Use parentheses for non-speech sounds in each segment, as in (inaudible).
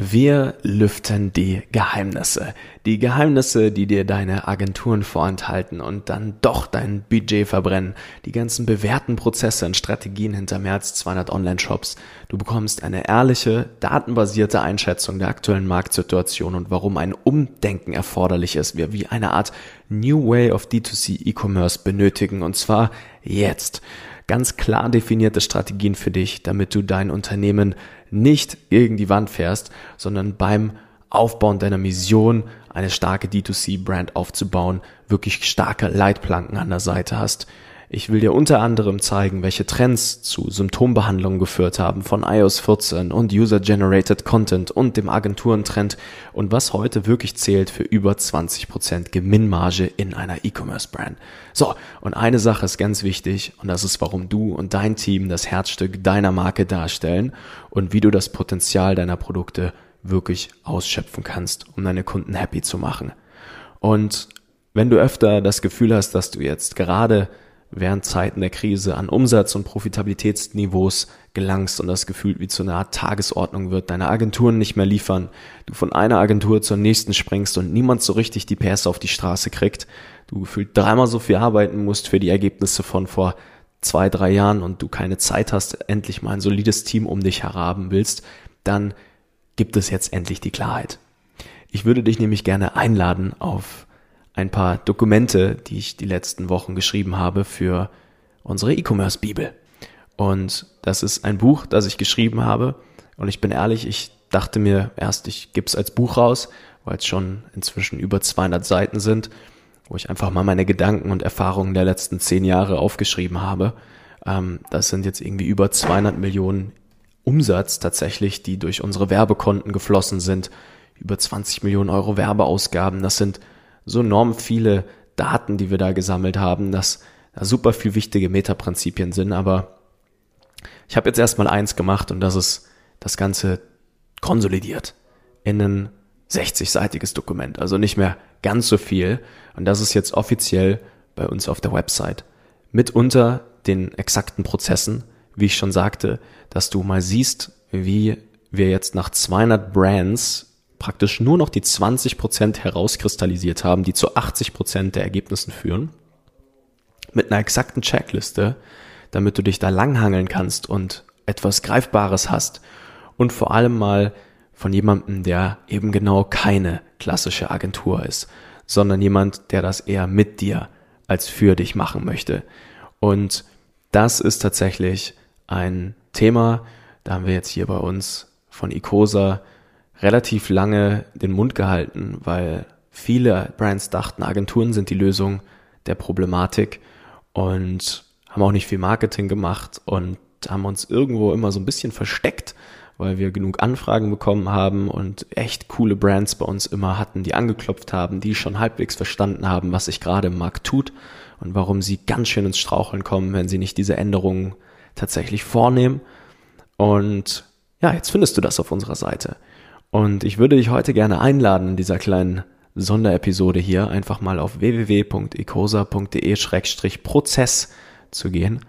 Wir lüften die Geheimnisse. Die Geheimnisse, die dir deine Agenturen vorenthalten und dann doch dein Budget verbrennen. Die ganzen bewährten Prozesse und Strategien hinter mehr als 200 Online-Shops. Du bekommst eine ehrliche, datenbasierte Einschätzung der aktuellen Marktsituation und warum ein Umdenken erforderlich ist. Wir wie eine Art New Way of D2C E-Commerce benötigen und zwar jetzt ganz klar definierte Strategien für dich, damit du dein Unternehmen nicht gegen die Wand fährst, sondern beim Aufbauen deiner Mission, eine starke D2C-Brand aufzubauen, wirklich starke Leitplanken an der Seite hast. Ich will dir unter anderem zeigen, welche Trends zu Symptombehandlungen geführt haben von iOS 14 und User-Generated Content und dem Agenturentrend und was heute wirklich zählt für über 20% Gewinnmarge in einer E-Commerce-Brand. So, und eine Sache ist ganz wichtig und das ist, warum du und dein Team das Herzstück deiner Marke darstellen und wie du das Potenzial deiner Produkte wirklich ausschöpfen kannst, um deine Kunden happy zu machen. Und wenn du öfter das Gefühl hast, dass du jetzt gerade während Zeiten der Krise an Umsatz- und Profitabilitätsniveaus gelangst und das Gefühl wie zu einer Art Tagesordnung wird, deine Agenturen nicht mehr liefern, du von einer Agentur zur nächsten springst und niemand so richtig die PS auf die Straße kriegt, du gefühlt dreimal so viel arbeiten musst für die Ergebnisse von vor zwei, drei Jahren und du keine Zeit hast, endlich mal ein solides Team um dich herhaben willst, dann gibt es jetzt endlich die Klarheit. Ich würde dich nämlich gerne einladen auf ein paar Dokumente, die ich die letzten Wochen geschrieben habe für unsere E-Commerce-Bibel. Und das ist ein Buch, das ich geschrieben habe. Und ich bin ehrlich, ich dachte mir erst, ich gebe es als Buch raus, weil es schon inzwischen über 200 Seiten sind, wo ich einfach mal meine Gedanken und Erfahrungen der letzten zehn Jahre aufgeschrieben habe. Ähm, das sind jetzt irgendwie über 200 Millionen Umsatz tatsächlich, die durch unsere Werbekonten geflossen sind. Über 20 Millionen Euro Werbeausgaben. Das sind so enorm viele Daten, die wir da gesammelt haben, dass da super viel wichtige Metaprinzipien sind, aber ich habe jetzt erstmal eins gemacht und das ist das Ganze konsolidiert in ein 60-seitiges Dokument, also nicht mehr ganz so viel. Und das ist jetzt offiziell bei uns auf der Website. Mitunter den exakten Prozessen, wie ich schon sagte, dass du mal siehst, wie wir jetzt nach 200 Brands praktisch nur noch die 20% herauskristallisiert haben, die zu 80% der Ergebnissen führen, mit einer exakten Checkliste, damit du dich da langhangeln kannst und etwas Greifbares hast und vor allem mal von jemandem, der eben genau keine klassische Agentur ist, sondern jemand, der das eher mit dir als für dich machen möchte. Und das ist tatsächlich ein Thema, da haben wir jetzt hier bei uns von Icosa relativ lange den Mund gehalten, weil viele Brands dachten, Agenturen sind die Lösung der Problematik und haben auch nicht viel Marketing gemacht und haben uns irgendwo immer so ein bisschen versteckt, weil wir genug Anfragen bekommen haben und echt coole Brands bei uns immer hatten, die angeklopft haben, die schon halbwegs verstanden haben, was sich gerade im Markt tut und warum sie ganz schön ins Straucheln kommen, wenn sie nicht diese Änderungen tatsächlich vornehmen. Und ja, jetzt findest du das auf unserer Seite. Und ich würde dich heute gerne einladen in dieser kleinen Sonderepisode hier einfach mal auf www.ecosa.de-prozess zu gehen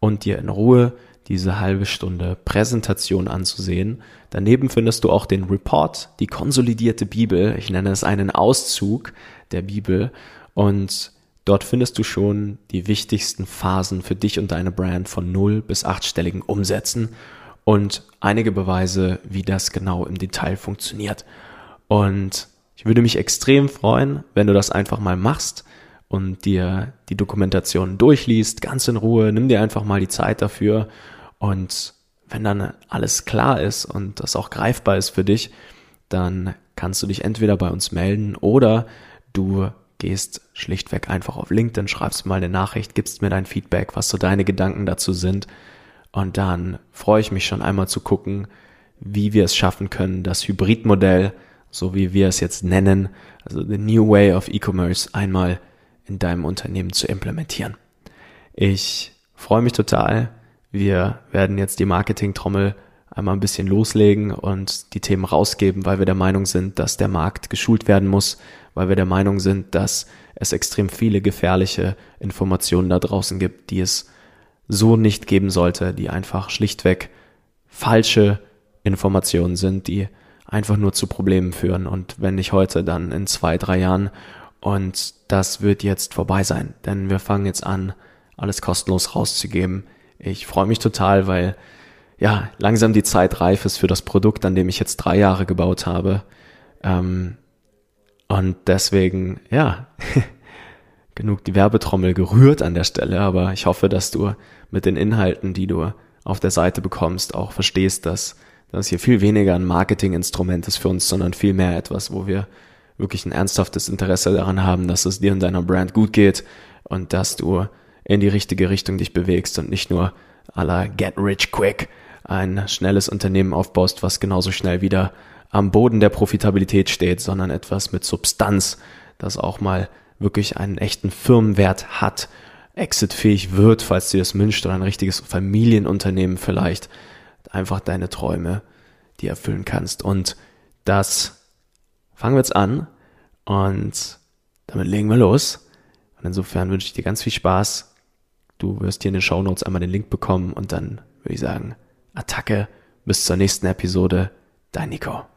und dir in Ruhe diese halbe Stunde Präsentation anzusehen. Daneben findest du auch den Report, die konsolidierte Bibel. Ich nenne es einen Auszug der Bibel und dort findest du schon die wichtigsten Phasen für dich und deine Brand von null bis achtstelligen Umsätzen und einige Beweise, wie das genau im Detail funktioniert. Und ich würde mich extrem freuen, wenn du das einfach mal machst und dir die Dokumentation durchliest, ganz in Ruhe, nimm dir einfach mal die Zeit dafür. Und wenn dann alles klar ist und das auch greifbar ist für dich, dann kannst du dich entweder bei uns melden oder du gehst schlichtweg einfach auf LinkedIn, schreibst mal eine Nachricht, gibst mir dein Feedback, was so deine Gedanken dazu sind und dann freue ich mich schon einmal zu gucken, wie wir es schaffen können, das Hybridmodell, so wie wir es jetzt nennen, also the new way of e-commerce, einmal in deinem Unternehmen zu implementieren. Ich freue mich total. Wir werden jetzt die Marketing-Trommel einmal ein bisschen loslegen und die Themen rausgeben, weil wir der Meinung sind, dass der Markt geschult werden muss, weil wir der Meinung sind, dass es extrem viele gefährliche Informationen da draußen gibt, die es so nicht geben sollte, die einfach schlichtweg falsche Informationen sind, die einfach nur zu Problemen führen. Und wenn nicht heute, dann in zwei, drei Jahren. Und das wird jetzt vorbei sein, denn wir fangen jetzt an, alles kostenlos rauszugeben. Ich freue mich total, weil ja, langsam die Zeit reif ist für das Produkt, an dem ich jetzt drei Jahre gebaut habe. Ähm, und deswegen, ja, (laughs) genug die Werbetrommel gerührt an der Stelle, aber ich hoffe, dass du mit den Inhalten, die du auf der Seite bekommst, auch verstehst, dass das hier viel weniger ein Marketinginstrument ist für uns, sondern vielmehr etwas, wo wir wirklich ein ernsthaftes Interesse daran haben, dass es dir und deiner Brand gut geht und dass du in die richtige Richtung dich bewegst und nicht nur la get rich quick ein schnelles Unternehmen aufbaust, was genauso schnell wieder am Boden der Profitabilität steht, sondern etwas mit Substanz, das auch mal wirklich einen echten Firmenwert hat, exitfähig wird, falls du das wünschst, oder ein richtiges Familienunternehmen vielleicht, einfach deine Träume, die erfüllen kannst. Und das fangen wir jetzt an und damit legen wir los. Und insofern wünsche ich dir ganz viel Spaß. Du wirst hier in den Show Notes einmal den Link bekommen und dann würde ich sagen, Attacke. Bis zur nächsten Episode. Dein Nico.